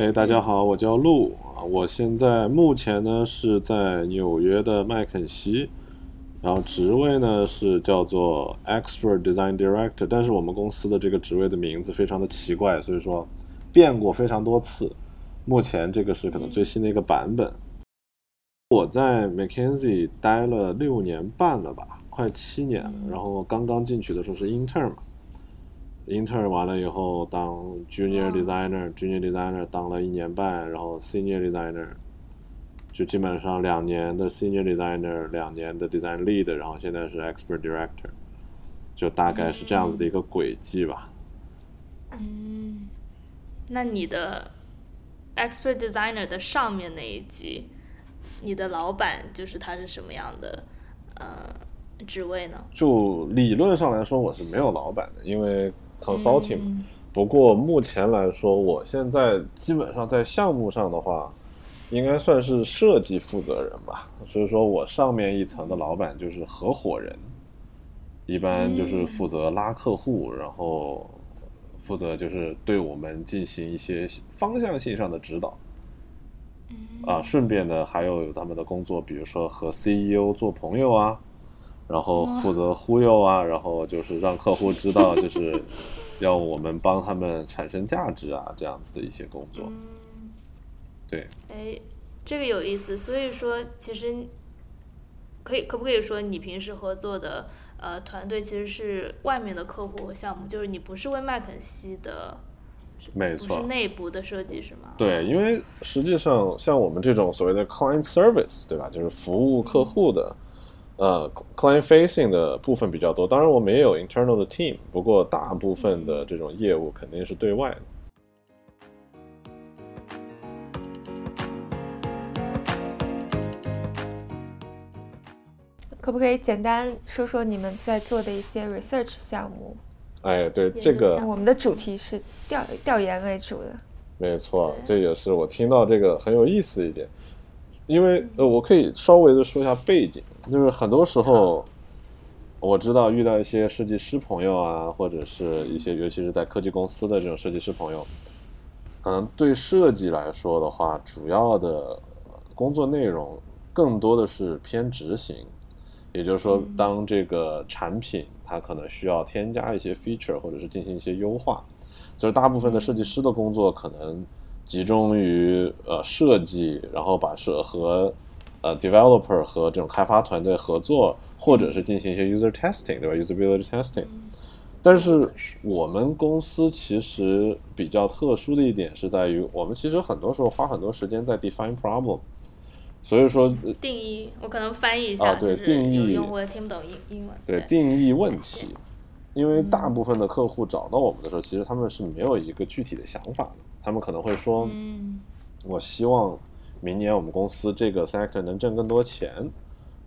哎，大家好，我叫陆啊，我现在目前呢是在纽约的麦肯锡，然后职位呢是叫做 Expert Design Director，但是我们公司的这个职位的名字非常的奇怪，所以说变过非常多次，目前这个是可能最新的一个版本。我在 McKinsey 待了六年半了吧，快七年了，然后刚刚进去的时候是 intern 嘛。Intern 完了以后当 junior designer，junior designer 当了一年半，然后 senior designer 就基本上两年的 senior designer，两年的 design lead，然后现在是 expert director，就大概是这样子的一个轨迹吧。嗯，那你的 expert designer 的上面那一级，你的老板就是他是什么样的呃职位呢？就理论上来说，我是没有老板的，因为 consulting，不过目前来说，我现在基本上在项目上的话，应该算是设计负责人吧。所以说我上面一层的老板就是合伙人，一般就是负责拉客户，然后负责就是对我们进行一些方向性上的指导。啊，顺便呢还有他们的工作，比如说和 CEO 做朋友啊。然后负责忽悠啊，然后就是让客户知道，就是 要我们帮他们产生价值啊，这样子的一些工作。对。哎，这个有意思。所以说，其实可以可不可以说，你平时合作的呃团队其实是外面的客户和项目，就是你不是为麦肯锡的，没错，不是内部的设计是吗？对，因为实际上像我们这种所谓的 client service，对吧？就是服务客户的。呃，client facing 的部分比较多，当然我们也有 internal 的 team，不过大部分的这种业务肯定是对外的。可不可以简单说说你们在做的一些 research 项目？哎，对这个，我们的主题是调调研为主的。没错，这也是我听到这个很有意思一点，因为呃，我可以稍微的说一下背景。就是很多时候，我知道遇到一些设计师朋友啊，或者是一些尤其是在科技公司的这种设计师朋友，可能对设计来说的话，主要的工作内容更多的是偏执行。也就是说，当这个产品它可能需要添加一些 feature，或者是进行一些优化，就是大部分的设计师的工作可能集中于呃设计，然后把设和呃，developer 和这种开发团队合作，或者是进行一些 user testing，对吧？usability testing。但是我们公司其实比较特殊的一点是在于，我们其实很多时候花很多时间在 define problem。所以说定义，我可能翻译一下啊，对定义，用户听不懂英英文。对定义问题，因为大部分的客户找到我们的时候，其实他们是没有一个具体的想法的，他们可能会说，嗯我希望。明年我们公司这个 sector 能挣更多钱，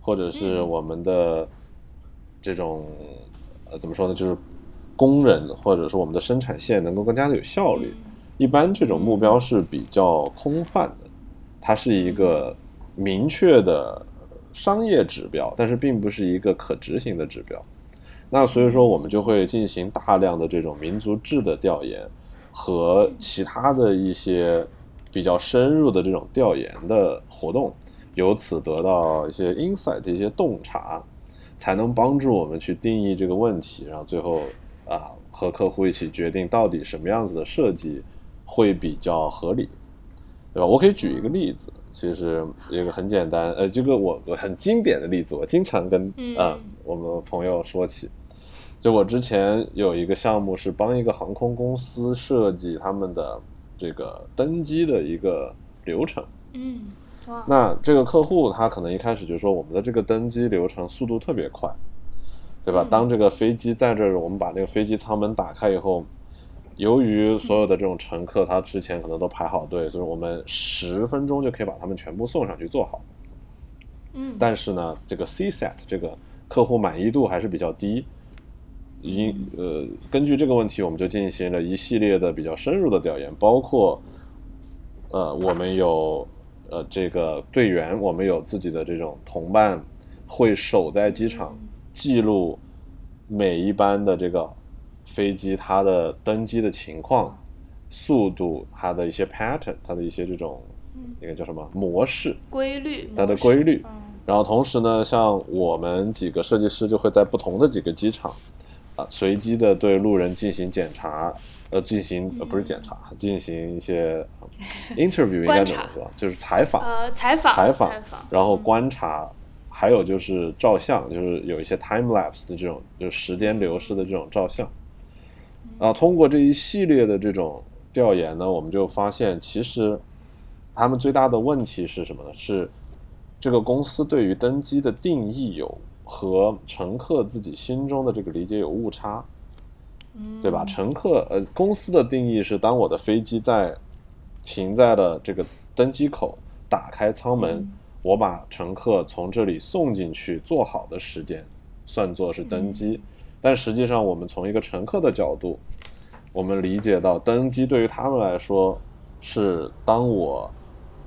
或者是我们的这种呃怎么说呢？就是工人或者是我们的生产线能够更加的有效率。一般这种目标是比较空泛的，它是一个明确的商业指标，但是并不是一个可执行的指标。那所以说，我们就会进行大量的这种民族志的调研和其他的一些。比较深入的这种调研的活动，由此得到一些 insight、一些洞察，才能帮助我们去定义这个问题，然后最后啊和客户一起决定到底什么样子的设计会比较合理，对吧？我可以举一个例子，其实一个很简单，呃，这个我我很经典的例子，我经常跟啊我们朋友说起，就我之前有一个项目是帮一个航空公司设计他们的。这个登机的一个流程，嗯，那这个客户他可能一开始就说我们的这个登机流程速度特别快，对吧？当这个飞机在这儿，我们把那个飞机舱门打开以后，由于所有的这种乘客他之前可能都排好队，所以我们十分钟就可以把他们全部送上去做好。嗯，但是呢，这个 C set 这个客户满意度还是比较低。因呃，根据这个问题，我们就进行了一系列的比较深入的调研，包括呃，我们有呃这个队员，我们有自己的这种同伴，会守在机场记录每一班的这个飞机它的登机的情况，速度，它的一些 pattern，它的一些这种那个叫什么模式规律，它的规律。然后同时呢，像我们几个设计师就会在不同的几个机场啊，随机的对路人进行检查，呃，进行呃不是检查，进行一些 interview 应该怎么说？就是采访，呃，采访，采访，然后观察。还有就是照相，就是有一些 time lapse 的这种，就是时间流逝的这种照相。啊，通过这一系列的这种调研呢，我们就发现，其实他们最大的问题是什么呢？是这个公司对于登机的定义有和乘客自己心中的这个理解有误差，对吧？乘客呃，公司的定义是，当我的飞机在停在了这个登机口，打开舱门。我把乘客从这里送进去，做好的时间算作是登机，但实际上我们从一个乘客的角度，我们理解到登机对于他们来说是当我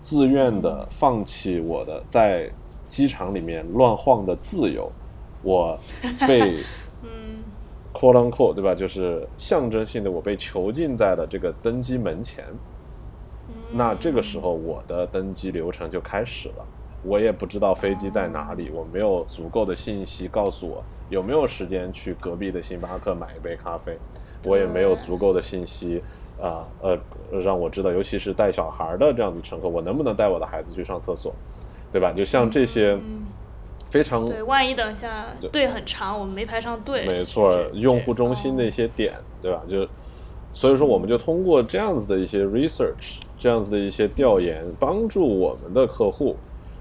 自愿的放弃我的在机场里面乱晃的自由，我被 嗯。quote unquote 对吧？就是象征性的我被囚禁在了这个登机门前，那这个时候我的登机流程就开始了。我也不知道飞机在哪里，我没有足够的信息告诉我有没有时间去隔壁的星巴克买一杯咖啡，我也没有足够的信息，啊呃，让我知道，尤其是带小孩的这样子乘客，我能不能带我的孩子去上厕所，对吧？就像这些非常对，万一等下队很长，我们没排上队，没错，用户中心的一些点，对吧？就所以说，我们就通过这样子的一些 research，这样子的一些调研，帮助我们的客户。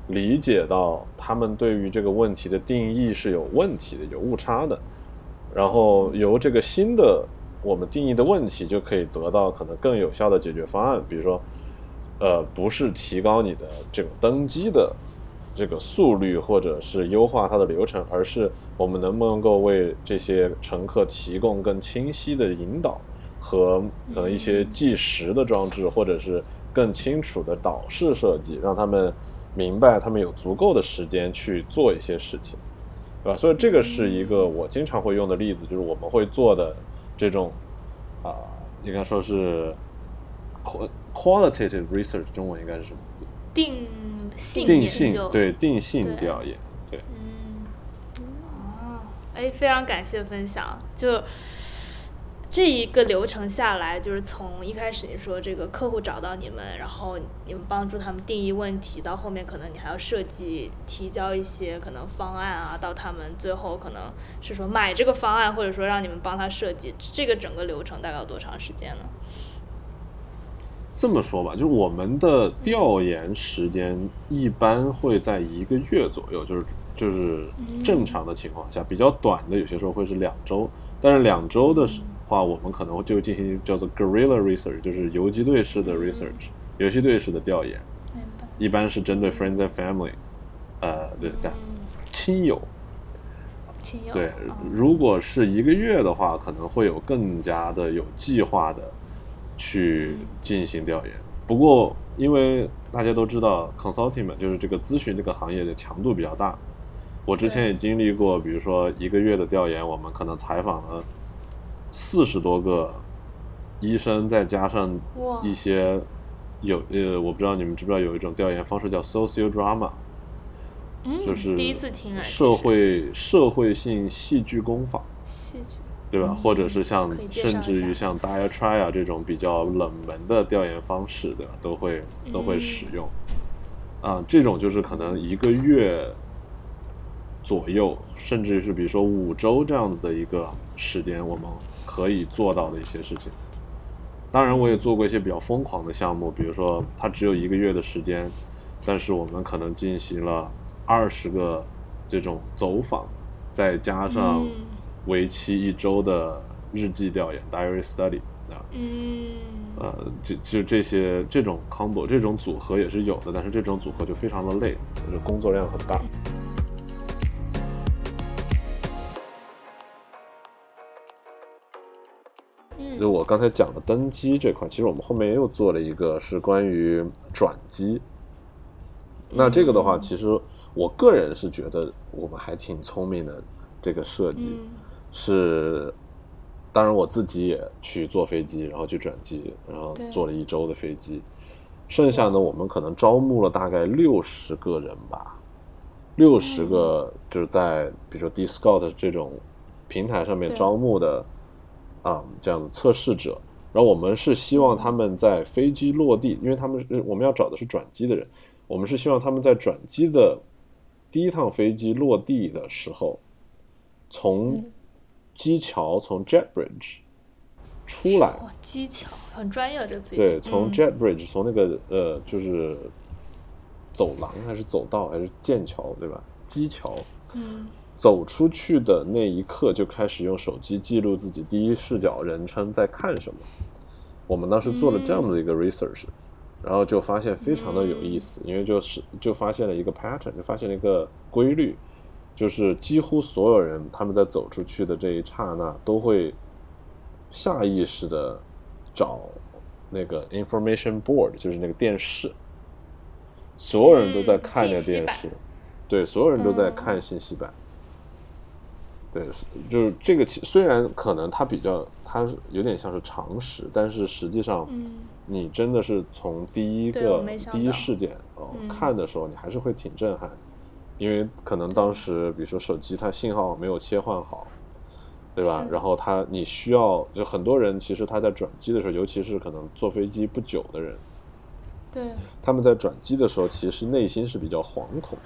理解到他们对于这个问题的定义是有问题的、有误差的，然后由这个新的我们定义的问题就可以得到可能更有效的解决方案。比如说，呃，不是提高你的这个登机的这个速率，或者是优化它的流程，而是我们能不能够为这些乘客提供更清晰的引导和可能一些计时的装置，或者是更清楚的导视设计，让他们。明白，他们有足够的时间去做一些事情，对吧？所以这个是一个我经常会用的例子，就是我们会做的这种啊，应该说是 qualitative research，中文应该是什么？定性定性对定性调研对。嗯，哦，哎，非常感谢分享，就。这一个流程下来，就是从一开始你说这个客户找到你们，然后你们帮助他们定义问题，到后面可能你还要设计、提交一些可能方案啊，到他们最后可能是说买这个方案，或者说让你们帮他设计，这个整个流程大概要多长时间呢？这么说吧，就是我们的调研时间一般会在一个月左右，就是就是正常的情况下，比较短的有些时候会是两周，但是两周的。话，我们可能就进行叫做 guerrilla research，就是游击队式的 research，游击队式的调研，一般是针对 friends and family，呃，对对，亲友，亲友，对，如果是一个月的话，可能会有更加的有计划的去进行调研。不过，因为大家都知道 consulting 就是这个咨询这个行业的强度比较大，我之前也经历过，比如说一个月的调研，我们可能采访了。四十多个医生，再加上一些有呃，我不知道你们知不知道有一种调研方式叫 social drama，就是第一次听社会社会性戏剧工坊，戏剧对吧？或者是像甚至于像 diatribe 这种比较冷门的调研方式，对吧？都会都会使用啊，这种就是可能一个月。左右，甚至是比如说五周这样子的一个时间，我们可以做到的一些事情。当然，我也做过一些比较疯狂的项目，比如说它只有一个月的时间，但是我们可能进行了二十个这种走访，再加上为期一周的日记调研 （diary study） 啊，嗯，呃，就就这些这种 combo 这种组合也是有的，但是这种组合就非常的累，就是工作量很大。就我刚才讲的登机这块，其实我们后面又做了一个，是关于转机。那这个的话，其实我个人是觉得我们还挺聪明的。这个设计是当然我自己也去坐飞机，然后去转机，然后坐了一周的飞机。剩下呢，我们可能招募了大概六十个人吧，六十个就是在比如说 D Scout 这种平台上面招募的啊，这样子测试者。然后我们是希望他们在飞机落地，因为他们我们要找的是转机的人，我们是希望他们在转机的第一趟飞机落地的时候，从机桥从 Jet Bridge 出来。机桥很专业这词。对，从 Jet Bridge 从那个呃就是走廊还是走道还是剑桥对吧？机桥。嗯。走出去的那一刻就开始用手机记录自己第一视角人称在看什么。我们当时做了这样的一个 research，然后就发现非常的有意思，因为就是就发现了一个 pattern，就发现了一个规律，就是几乎所有人他们在走出去的这一刹那都会下意识的找那个 information board，就是那个电视，所有人都在看那电视，对，所有人都在看信息版。对，就是这个，虽然可能它比较，它有点像是常识，但是实际上，你真的是从第一个第一事件哦看的时候，你还是会挺震撼，因为可能当时比如说手机它信号没有切换好，对吧？然后它你需要，就很多人其实他在转机的时候，尤其是可能坐飞机不久的人，对，他们在转机的时候，其实内心是比较惶恐，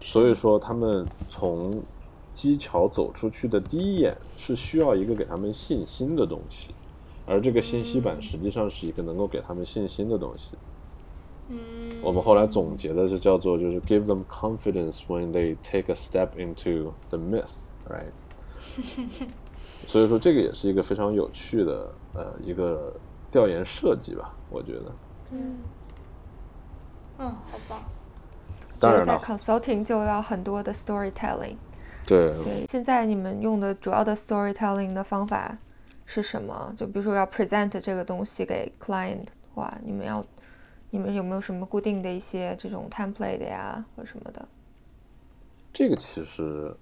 所以说他们从。机桥走出去的第一眼是需要一个给他们信心的东西，而这个信息板实际上是一个能够给他们信心的东西。嗯，我们后来总结的是叫做就是 give them confidence when they take a step into the myth，right？所以说这个也是一个非常有趣的呃一个调研设计吧，我觉得。嗯，嗯，好棒。当然了，consulting 就要很多的 storytelling。对，现在你们用的主要的 storytelling 的方法是什么？就比如说要 present 这个东西给 client 的话，你们要，你们有没有什么固定的一些这种 template 呀，或什么的？这个其实，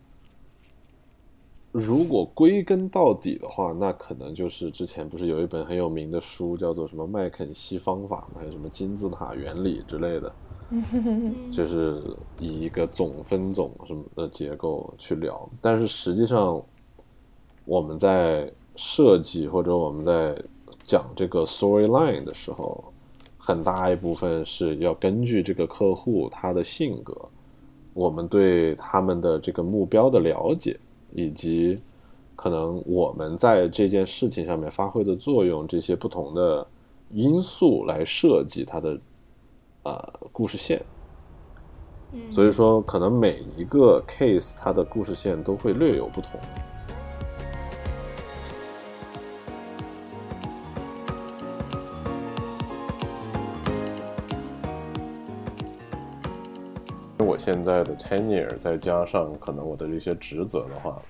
如果归根到底的话，那可能就是之前不是有一本很有名的书叫做什么麦肯锡方法吗？还有什么金字塔原理之类的。就是以一个总分总什么的结构去聊，但是实际上我们在设计或者我们在讲这个 storyline 的时候，很大一部分是要根据这个客户他的性格，我们对他们的这个目标的了解，以及可能我们在这件事情上面发挥的作用这些不同的因素来设计它的。呃，故事线，所以说可能每一个 case 它的故事线都会略有不同。现在的 tenure 再加上可能我的这些职责的话，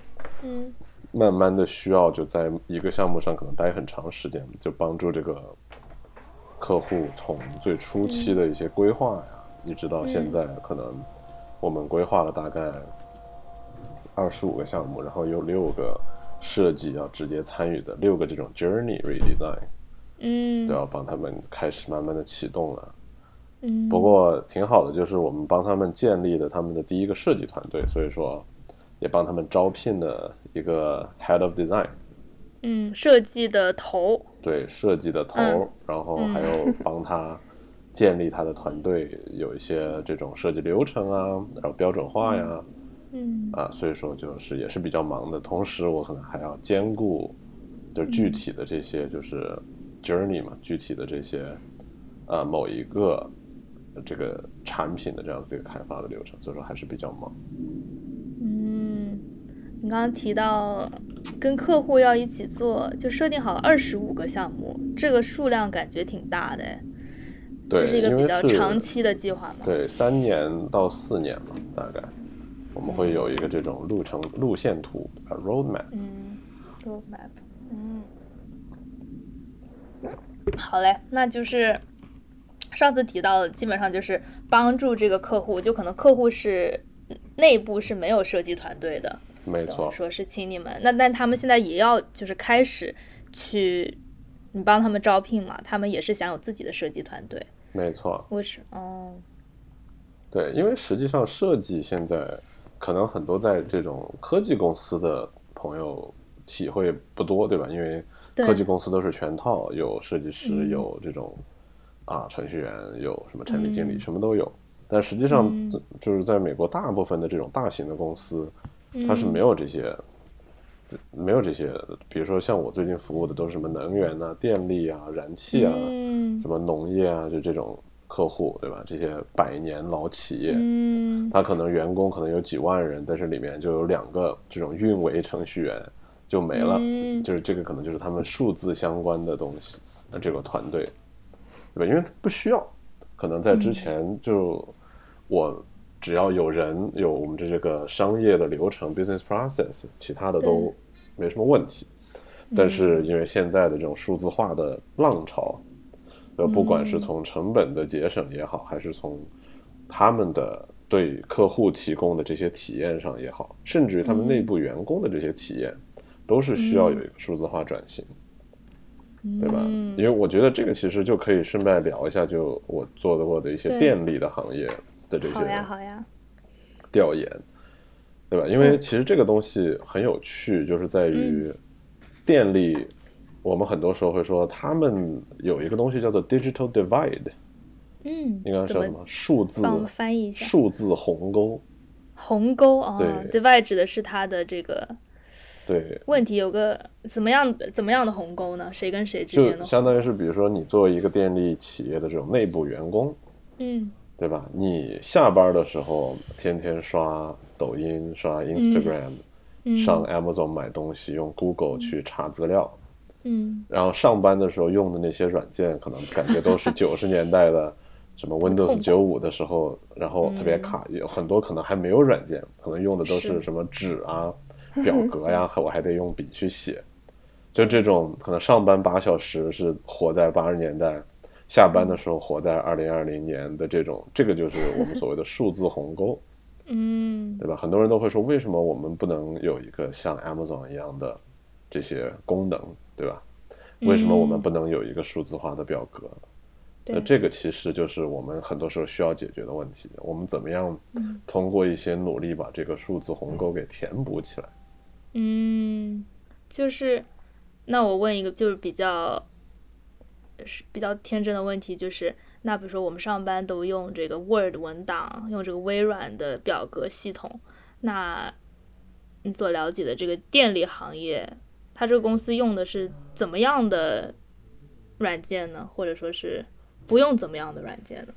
嗯，慢慢的需要就在一个项目上可能待很长时间，就帮助这个。客户从最初期的一些规划呀，一直到现在，可能我们规划了大概二十五个项目，然后有六个设计要直接参与的，六个这种 journey redesign，嗯，都要帮他们开始慢慢的启动了。嗯，不过挺好的，就是我们帮他们建立了他们的第一个设计团队，所以说也帮他们招聘了一个 head of design。嗯，设计的头，对设计的头，然后还有帮他建立他的团队，有一些这种设计流程啊，然后标准化呀，嗯啊，所以说就是也是比较忙的。同时，我可能还要兼顾，就是具体的这些就是 journey 嘛，具体的这些呃某一个这个产品的这样子一个开发的流程，所以说还是比较忙。嗯你刚刚提到跟客户要一起做，就设定好了二十五个项目，这个数量感觉挺大的哎。对，这是一个比较长期的计划嘛。对，三年到四年嘛，大概我们会有一个这种路程路线图啊，roadmap。嗯，roadmap。嗯。好嘞，那就是上次提到的，基本上就是帮助这个客户，就可能客户是内部是没有设计团队的。没错，说是请你们，那但他们现在也要就是开始去你帮他们招聘嘛，他们也是想有自己的设计团队。没错，我是哦？对，因为实际上设计现在可能很多在这种科技公司的朋友体会不多，对吧？因为科技公司都是全套，有设计师，有这种啊程序员，有什么产品经理，什么都有。但实际上，就是在美国大部分的这种大型的公司，它是没有这些，没有这些。比如说像我最近服务的都是什么能源啊、电力啊、燃气啊，什么农业啊，就这种客户，对吧？这些百年老企业，它可能员工可能有几万人，但是里面就有两个这种运维程序员就没了，就是这个可能就是他们数字相关的东西，那这个团队，对吧？因为不需要，可能在之前就。我只要有人有我们的这个商业的流程 business process，其他的都没什么问题。但是因为现在的这种数字化的浪潮，呃，不管是从成本的节省也好，还是从他们的对客户提供的这些体验上也好，甚至于他们内部员工的这些体验，都是需要有一个数字化转型，对吧？因为我觉得这个其实就可以顺便聊一下，就我做的过的一些电力的行业。的这些调研，对吧？因为其实这个东西很有趣，就是在于电力，我们很多时候会说他们有一个东西叫做 digital divide，嗯，应该叫什么？数字翻译一下，数字鸿沟，鸿沟啊，对，divide 指的是它的这个对。问题有个怎么样怎么样的鸿沟呢？谁跟谁之间的？就相当于是，比如说你作为一个电力企业的这种内部员工，嗯。对吧？你下班的时候天天刷抖音、刷 Instagram，上 Amazon 买东西，用 Google 去查资料，嗯，然后上班的时候用的那些软件，可能感觉都是 九十年代的什么 Windows 九五的时候，然后特别卡，有很多可能还没有软件，可能用的都是。什么纸啊、表格呀，我还得用笔去写，就这种可能上班八小时是活在八十年代。下班的时候活在二零二零年的这种，这个就是我们所谓的数字鸿沟，嗯，对吧？很多人都会说，为什么我们不能有一个像 Amazon 一样的这些功能，对吧？为什么我们不能有一个数字化的表格？那这个其实就是我们很多时候需要解决的问题。我们怎么样通过一些努力把这个数字鸿沟给填补起来？嗯，就是，那我问一个，就是比较。是比较天真的问题，就是那比如说我们上班都用这个 Word 文档，用这个微软的表格系统，那你所了解的这个电力行业，它这个公司用的是怎么样的软件呢？或者说是不用怎么样的软件呢？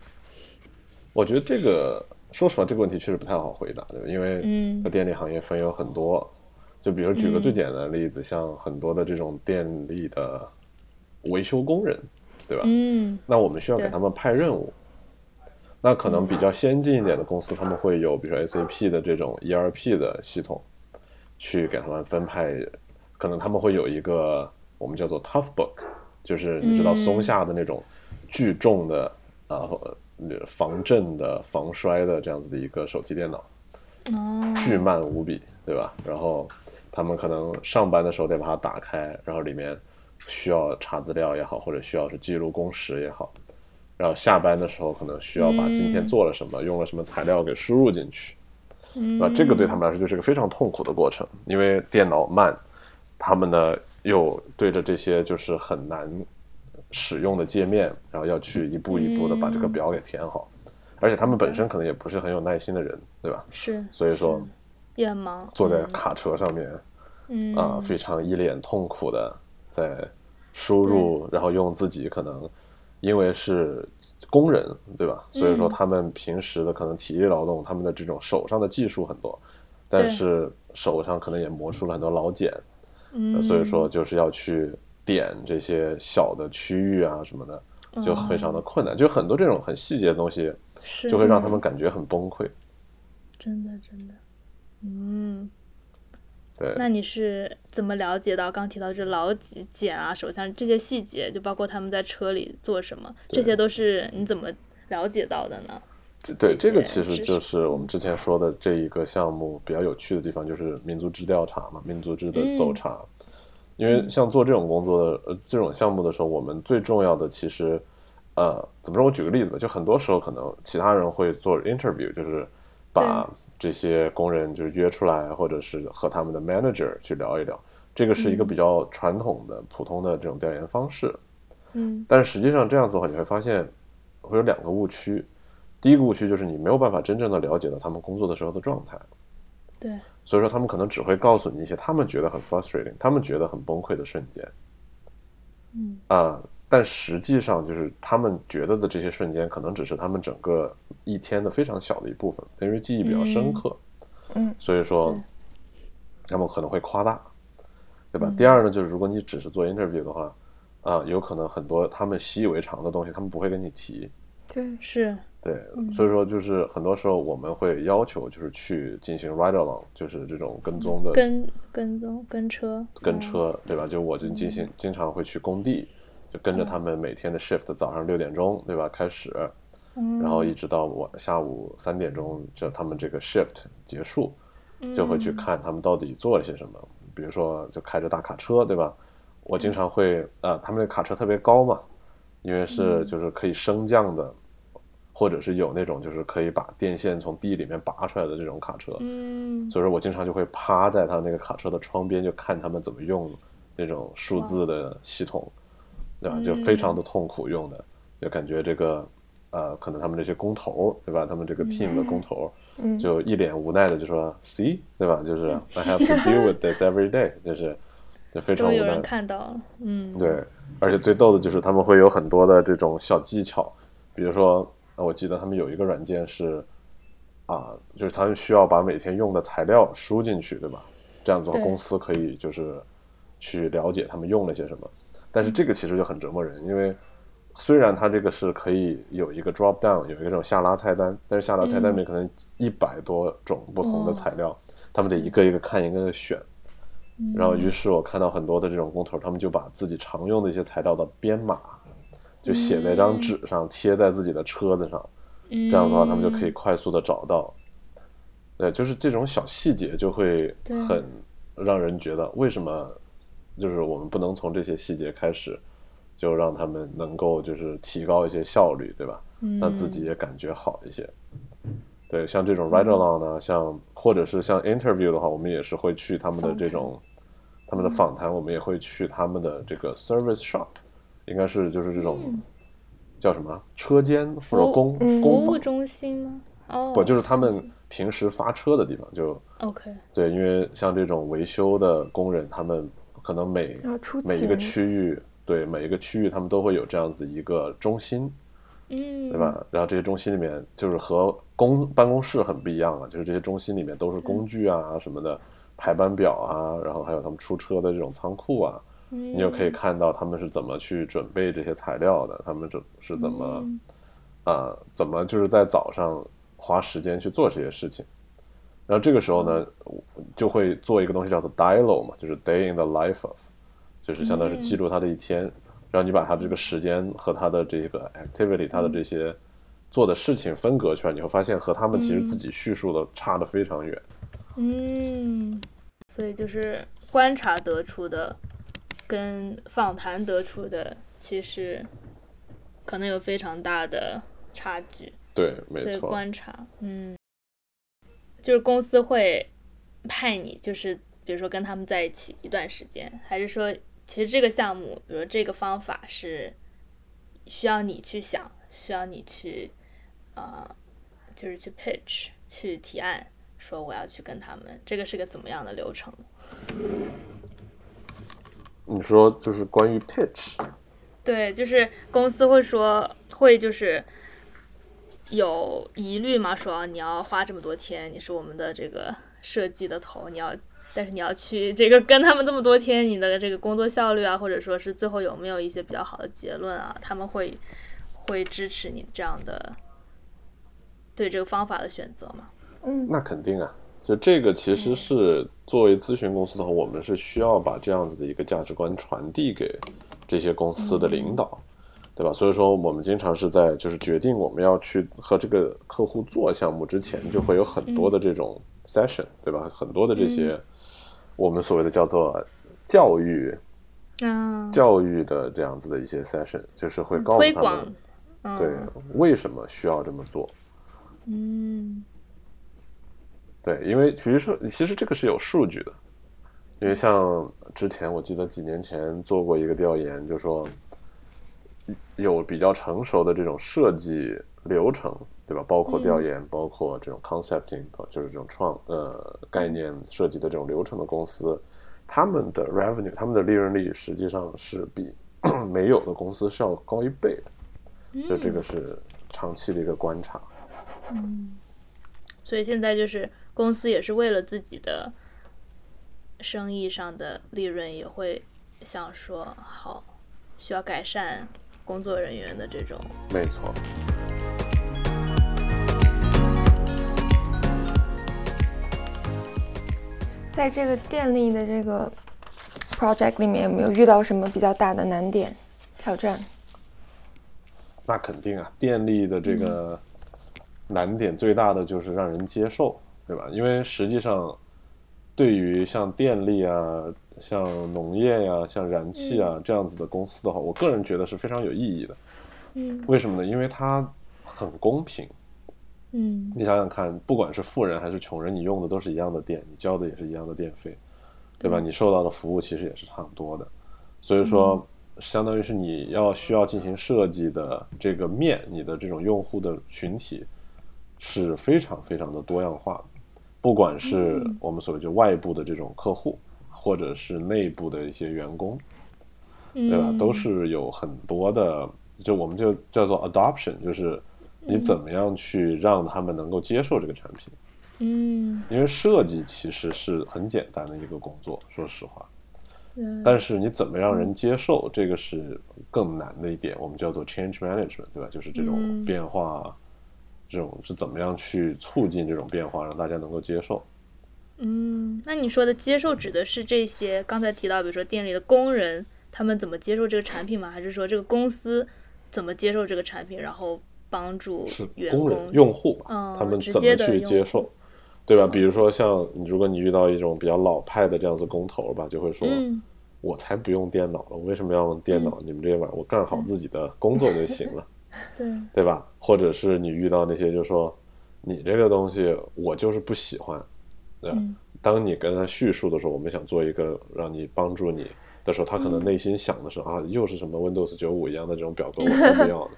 我觉得这个说实话，这个问题确实不太好回答，对吧？因为嗯，电力行业分有很多，就比如举个最简单的例子，像很多的这种电力的。维修工人，对吧？嗯，那我们需要给他们派任务。那可能比较先进一点的公司，他们会有比如说 SAP 的这种 ERP 的系统，去给他们分派。可能他们会有一个我们叫做 Toughbook，就是你知道松下的那种巨重的啊防震的、防摔的这样子的一个手提电脑，巨慢无比，对吧？然后他们可能上班的时候得把它打开，然后里面。需要查资料也好，或者需要是记录工时也好，然后下班的时候可能需要把今天做了什么、用了什么材料给输入进去，那这个对他们来说就是个非常痛苦的过程，因为电脑慢，他们呢又对着这些就是很难使用的界面，然后要去一步一步的把这个表给填好，而且他们本身可能也不是很有耐心的人，对吧？是，所以说也很忙，坐在卡车上面，嗯啊，非常一脸痛苦的。在输入，然后用自己可能，因为是工人，对吧？所以说他们平时的可能体力劳动，他们的这种手上的技术很多，但是手上可能也磨出了很多老茧，嗯，所以说就是要去点这些小的区域啊什么的，就非常的困难。就很多这种很细节的东西，就会让他们感觉很崩溃。真的，真的，嗯。对，那你是怎么了解到刚提到这老几茧啊、手枪这些细节，就包括他们在车里做什么，这些都是你怎么了解到的呢？对，这个其实就是我们之前说的这一个项目比较有趣的地方，就是民族志调查嘛，民族志的走查。因为像做这种工作的呃这种项目的时候，我们最重要的其实呃怎么说？我举个例子吧，就很多时候可能其他人会做 interview，就是把这些工人就是约出来，或者是和他们的 manager 去聊一聊。这个是一个比较传统的、普通的这种调研方式。嗯，但实际上这样子的话，你会发现会有两个误区。第一个误区就是你没有办法真正的了解到他们工作的时候的状态。对。所以说，他们可能只会告诉你一些他们觉得很 frustrating、他们觉得很崩溃的瞬间。嗯。啊，但实际上就是他们觉得的这些瞬间，可能只是他们整个一天的非常小的一部分，因为记忆比较深刻。嗯。所以说，那么可能会夸大，对吧？第二呢，就是如果你只是做 interview 的话，啊，有可能很多他们习以为常的东西，他们不会跟你提。对，是。对，所以说就是很多时候我们会要求就是去进行 ride along，就是这种跟踪的跟跟踪跟车跟车，对吧？就我就进行经常会去工地，就跟着他们每天的 shift，早上六点钟对吧开始，然后一直到晚下午三点钟，就他们这个 shift 结束，就会去看他们到底做了些什么。比如说就开着大卡车对吧？我经常会呃，他们那卡车特别高嘛，因为是就是可以升降的。或者是有那种就是可以把电线从地里面拔出来的这种卡车，嗯，所以说我经常就会趴在他那个卡车的窗边，就看他们怎么用那种数字的系统，对吧？就非常的痛苦用的，就感觉这个呃，可能他们这些工头，对吧？他们这个 team 的工头，嗯就一脸无奈的就说：“See，对吧？就是 I have to deal with this every day，就是就非常无奈。”有人看到了，嗯，对，而且最逗的就是他们会有很多的这种小技巧，比如说。那我记得他们有一个软件是，啊，就是他们需要把每天用的材料输进去，对吧？这样子的话，公司可以就是去了解他们用了些什么。但是这个其实就很折磨人，因为虽然它这个是可以有一个 drop down，有一个这种下拉菜单，但是下拉菜单里面可能一百多种不同的材料，他们得一个一个看，一个个选。然后，于是我看到很多的这种工头，他们就把自己常用的一些材料的编码。就写在一张纸上，贴在自己的车子上，这样子的话，他们就可以快速的找到。对，就是这种小细节就会很让人觉得，为什么就是我们不能从这些细节开始，就让他们能够就是提高一些效率，对吧？让自己也感觉好一些。对，像这种 ride along 呢，像或者是像 interview 的话，我们也是会去他们的这种他们的访谈，我们也会去他们的这个 service shop。应该是就是这种叫什么车间或者工服务中心吗？哦，不，就是他们平时发车的地方。就 OK，对，因为像这种维修的工人，他们可能每每一个区域，对每一个区域，他们都会有这样子一个中心，嗯，对吧？然后这些中心里面就是和公办公室很不一样了，就是这些中心里面都是工具啊什么的排班表啊，然后还有他们出车的这种仓库啊。你就可以看到他们是怎么去准备这些材料的，他们这是怎么，啊，怎么就是在早上花时间去做这些事情，然后这个时候呢，就会做一个东西叫做 dial 嘛，就是 day in the life of，就是相当于是记录他的一天，然后你把他这个时间和他的这个 activity，他的这些做的事情分隔出来，你会发现和他们其实自己叙述的差的非常远。嗯，所以就是观察得出的。跟访谈得出的其实可能有非常大的差距。对，没错。观察，嗯，就是公司会派你，就是比如说跟他们在一起一段时间，还是说其实这个项目，比如这个方法是需要你去想，需要你去呃，就是去 pitch 去提案，说我要去跟他们，这个是个怎么样的流程？你说就是关于 pitch，对，就是公司会说会就是有疑虑嘛，说你要花这么多天，你是我们的这个设计的头，你要，但是你要去这个跟他们这么多天，你的这个工作效率啊，或者说是最后有没有一些比较好的结论啊，他们会会支持你这样的对这个方法的选择吗？嗯，那肯定啊。就这个其实是作为咨询公司的话，我们是需要把这样子的一个价值观传递给这些公司的领导，对吧？所以说我们经常是在就是决定我们要去和这个客户做项目之前，就会有很多的这种 session，对吧？很多的这些我们所谓的叫做教育。教育的这样子的一些 session，就是会告诉他们，对为什么需要这么做。嗯，对，因为其实其实这个是有数据的，因为像之前我记得几年前做过一个调研，就说有比较成熟的这种设计流程，对吧？包括调研，包括这种 concepting，就是这种创呃概念设计的这种流程的公司。他们的 revenue，他们的利润率实际上是比 没有的公司是要高一倍的，就这个是长期的一个观察。嗯，所以现在就是公司也是为了自己的生意上的利润，也会想说好需要改善工作人员的这种。没错。在这个电力的这个 project 里面，有没有遇到什么比较大的难点挑战？那肯定啊，电力的这个难点最大的就是让人接受，对吧？因为实际上，对于像电力啊、像农业呀、像燃气啊这样子的公司的话，我个人觉得是非常有意义的。嗯，为什么呢？因为它很公平。嗯，你想想看，不管是富人还是穷人，你用的都是一样的电，你交的也是一样的电费，对吧？你受到的服务其实也是差不多的，所以说，相当于是你要需要进行设计的这个面，你的这种用户的群体是非常非常的多样化的，不管是我们所谓就外部的这种客户，或者是内部的一些员工，对吧？都是有很多的，就我们就叫做 adoption，就是。你怎么样去让他们能够接受这个产品？嗯，因为设计其实是很简单的一个工作，说实话。但是你怎么让人接受，这个是更难的一点。我们叫做 change management，对吧？就是这种变化，这种是怎么样去促进这种变化，让大家能够接受。嗯，那你说的接受指的是这些刚才提到，比如说店里的工人，他们怎么接受这个产品吗？还是说这个公司怎么接受这个产品，然后？帮助是工人用户吧，他们怎么去接受，对吧？比如说像你，如果你遇到一种比较老派的这样子工头吧，就会说：“我才不用电脑了，我为什么要用电脑？你们这些玩意儿，我干好自己的工作就行了，对对吧？”或者是你遇到那些就说：“你这个东西我就是不喜欢。”对吧？当你跟他叙述的时候，我们想做一个让你帮助你的时候，他可能内心想的是：“啊，又是什么 Windows 九五一样的这种表格，我才不要呢。”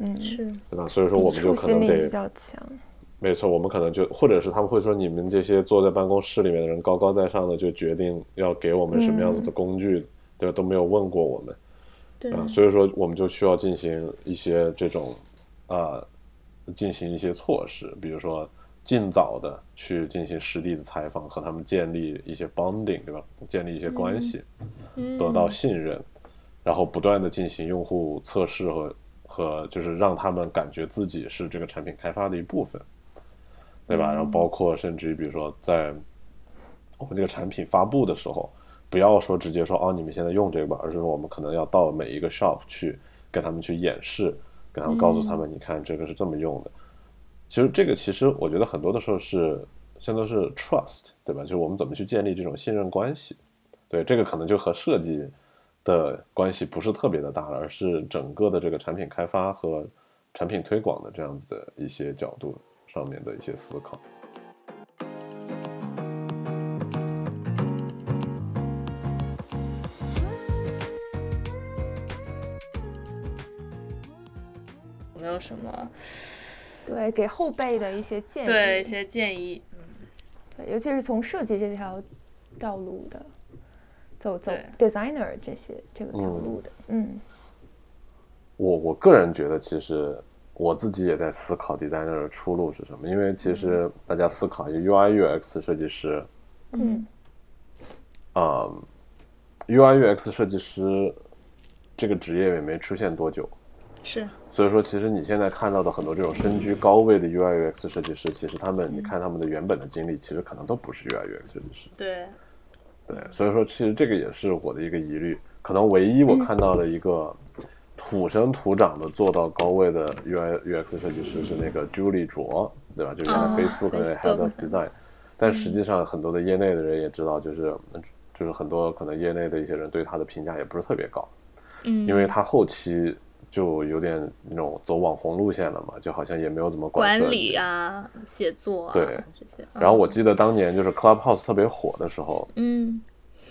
嗯，是，对吧？所以说我们就可能得比较强，没错，我们可能就，或者是他们会说，你们这些坐在办公室里面的人高高在上的，就决定要给我们什么样子的工具，对吧？都没有问过我们，对啊，所以说我们就需要进行一些这种，啊，进行一些措施，比如说尽早的去进行实地的采访，和他们建立一些 bonding，对吧？建立一些关系，得到信任，然后不断的进行用户测试和。和就是让他们感觉自己是这个产品开发的一部分，对吧？然后包括甚至于比如说在我们这个产品发布的时候，不要说直接说哦你们现在用这个吧，而是说我们可能要到每一个 shop 去跟他们去演示，跟他们告诉他们你看这个是这么用的。其实这个其实我觉得很多的时候是现在是 trust，对吧？就是我们怎么去建立这种信任关系？对，这个可能就和设计。的关系不是特别的大了，而是整个的这个产品开发和产品推广的这样子的一些角度上面的一些思考。有什么？对，给后辈的一些建议。对，一些建议。嗯，对，尤其是从设计这条道路的。走走，designer 这些这个条路的，嗯，我我个人觉得，其实我自己也在思考 designer 的出路是什么。因为其实大家思考一个 UI UX 设计师，嗯，啊，UI UX 设计师这个职业也没出现多久，是，所以说其实你现在看到的很多这种身居高位的 UI UX 设计师，其实他们，你看他们的原本的经历，其实可能都不是 UI UX 设计师，对。对，所以说其实这个也是我的一个疑虑。可能唯一我看到的一个土生土长的做到高位的 UI UX 设计师是那个 Julie 卓，对吧？就原来 Facebook 的 Head of Design。但实际上，很多的业内的人也知道，就是就是很多可能业内的一些人对他的评价也不是特别高，嗯，因为他后期就有点那种走网红路线了嘛，就好像也没有怎么管理啊、写作啊对。这些。然后我记得当年就是 Clubhouse 特别火的时候，嗯，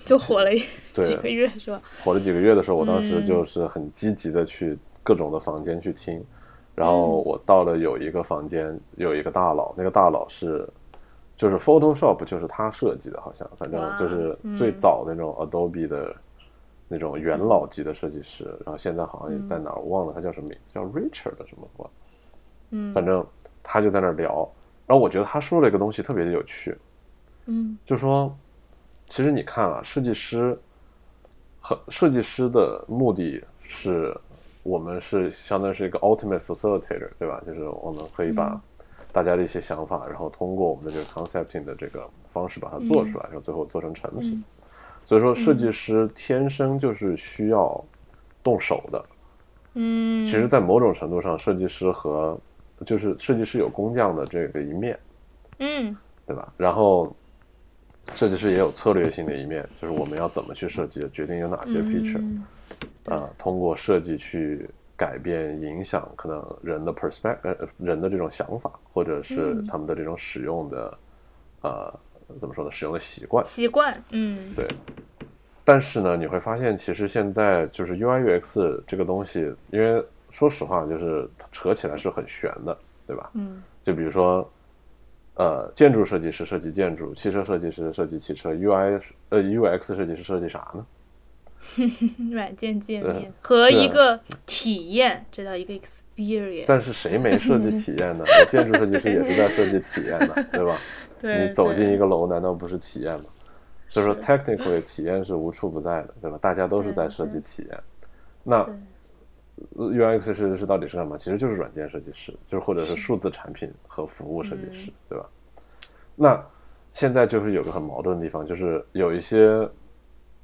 就火了 对。几个月是吧？火了几个月的时候，我当时就是很积极的去各种的房间去听，然后我到了有一个房间，有一个大佬，那个大佬是就是 Photoshop 就是他设计的，好像反正就是最早那种 Adobe 的那种元老级的设计师，然后现在好像也在哪儿，我忘了他叫什么名字，叫 Richard 什么吧，嗯，反正他就在那儿聊，然后我觉得他说了一个东西特别的有趣，嗯。就说，其实你看啊，设计师和设计师的目的是，我们是相当于是一个 ultimate facilitator，对吧？就是我们可以把大家的一些想法，然后通过我们的这个 concepting 的这个方式把它做出来，然后最后做成成品。所以说，设计师天生就是需要动手的。嗯，其实，在某种程度上，设计师和就是设计师有工匠的这个一面，嗯对吧？然后设计师也有策略性的一面，就是我们要怎么去设计，决定有哪些 feature，嗯啊、通过设计去改变、影响可能人的 perspective，呃，人的这种想法，或者是嗯他们的这种使用的，呃，怎么说呢？使用的习惯。习惯，嗯对。但是呢，你会发现，其实现在就是 UI UX 这个东西，因为说实话，就是扯起来是很悬的，对吧？嗯就比如说，呃，建筑设计师设计建筑，汽车设计师设计汽车，UI 呃 UX 设计师设计啥呢？软件界面和一个体验，这叫一个 experience。但是谁没设计体验呢？我 建筑设计师也是在设计体验的，对吧？对，你走进一个楼，难道不是体验吗？所以说，technically 体验是无处不在的，对吧？大家都是在设计体验。那 UX 设计师到底是干嘛？其实就是软件设计师，就是或者是数字产品和服务设计师，对吧？那现在就是有个很矛盾的地方，就是有一些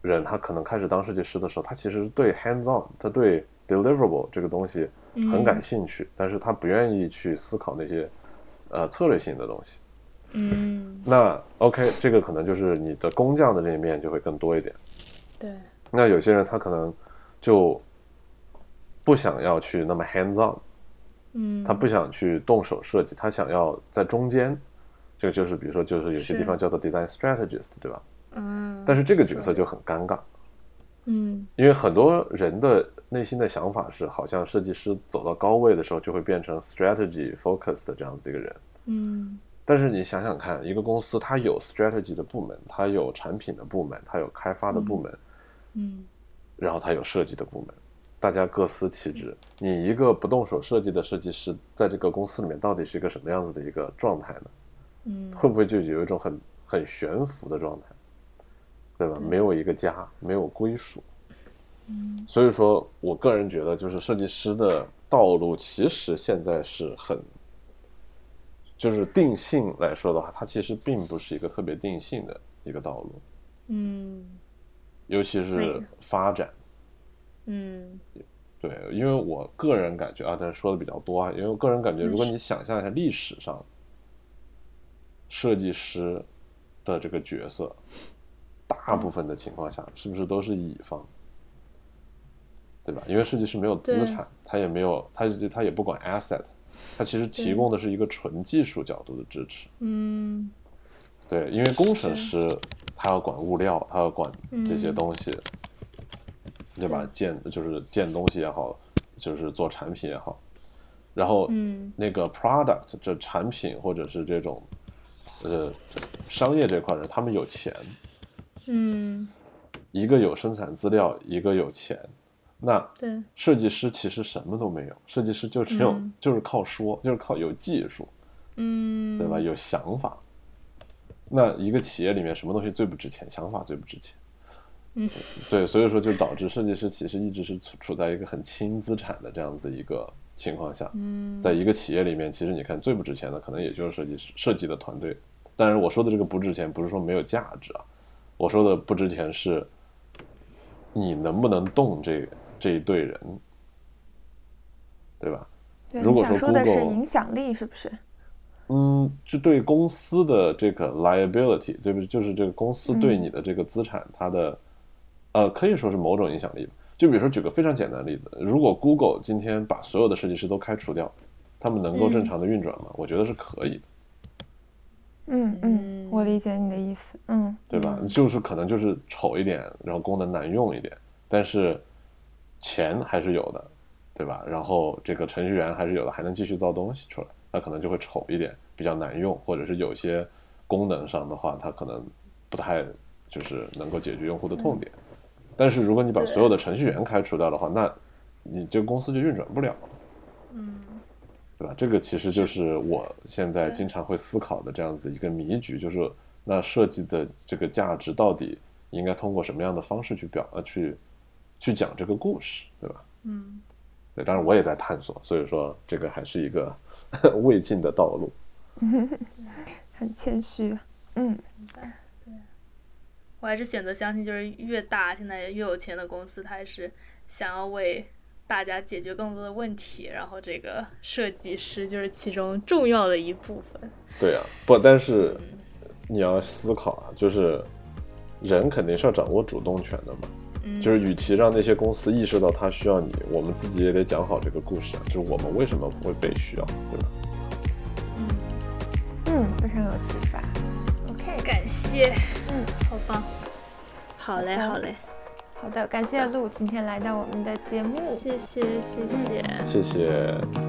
人他可能开始当设计师的时候，他其实对 hands on，他对 deliverable 这个东西很感兴趣，但是他不愿意去思考那些呃策略性的东西。嗯，那 OK，这个可能就是你的工匠的那一面就会更多一点。对，那有些人他可能就不想要去那么 hands on，嗯，他不想去动手设计，他想要在中间，这个就是比如说就是有些地方叫做 design strategist，对吧？嗯，但是这个角色就很尴尬，嗯。因为很多人的内心的想法是，好像设计师走到高位的时候就会变成 strategy focused 这样子的一个人。嗯但是你想想看，一个公司它有 strategy 的部门，它有产品的部门，它有开发的部门，嗯然后它有设计的部门，大家各司其职。你一个不动手设计的设计师，在这个公司里面到底是一个什么样子的一个状态呢？嗯，会不会就有一种很很悬浮的状态，对吧？没有一个家，没有归属。嗯，所以说我个人觉得，就是设计师的道路其实现在是很，就是定性来说的话，它其实并不是一个特别定性的一个道路，嗯尤其是发展。嗯对，因为我个人感觉啊，但是说的比较多啊，因为我个人感觉，如果你想象一下历史上设计师的这个角色，大部分的情况下是不是都是乙方？对吧？因为设计师没有资产，他也没有，他他也不管 asset，他其实提供的是一个纯技术角度的支持。嗯。对，因为工程师他要管物料，他要管这些东西，对吧？建就是建东西也好，就是做产品也好，然后嗯。那个 product 这产品或者是这种呃商业这块人，他们有钱，嗯，一个有生产资料，一个有钱，那对，设计师其实什么都没有，设计师就只有、嗯就是靠说，就是靠有技术，嗯，对吧？有想法。那一个企业里面什么东西最不值钱？想法最不值钱。嗯，对，所以说就导致设计师其实一直是处处在一个很轻资产的这样子的一个情况下。嗯在一个企业里面，其实你看最不值钱的可能也就是设计师设计的团队。当然，我说的这个不值钱，不是说没有价值啊，我说的不值钱是，你能不能动这这一队人，对吧？如果说的是影响力，是不是？嗯，就对公司的这个 liability，对不对？就是这个公司对你的这个资产，它的呃，可以说是某种影响力。就比如说，举个非常简单的例子，如果 Google 今天把所有的设计师都开除掉，他们能够正常的运转吗？我觉得是可以的。嗯嗯，我理解你的意思。嗯，对吧？就是可能就是丑一点，然后功能难用一点，但是钱还是有的，对吧？然后这个程序员还是有的，还能继续造东西出来。那可能就会丑一点，比较难用，或者是有些功能上的话，它可能不太就是能够解决用户的痛点。但是如果你把所有的程序员开除掉的话，那你这个公司就运转不了了。嗯，对吧？这个其实就是我现在经常会思考的这样子一个迷局，就是那设计的这个价值到底应该通过什么样的方式去表呃去去讲这个故事，对吧？嗯，对，当然我也在探索，所以说这个还是一个 未尽的道路。很谦虚，嗯。对我还是选择相信，就是越大现在越有钱的公司，它还是想要为大家解决更多的问题，然后这个设计师就是其中重要的一部分。对啊，不，但是你要思考啊，就是人肯定是要掌握主动权的嘛。嗯。就是与其让那些公司意识到他需要你，我们自己也得讲好这个故事啊，就是我们为什么会被需要，对吧？嗯嗯，非常有启发。OK，感谢，嗯，好棒，好嘞，好嘞，好的，感谢鹿今天来到我们的节目，谢谢，谢谢，谢谢。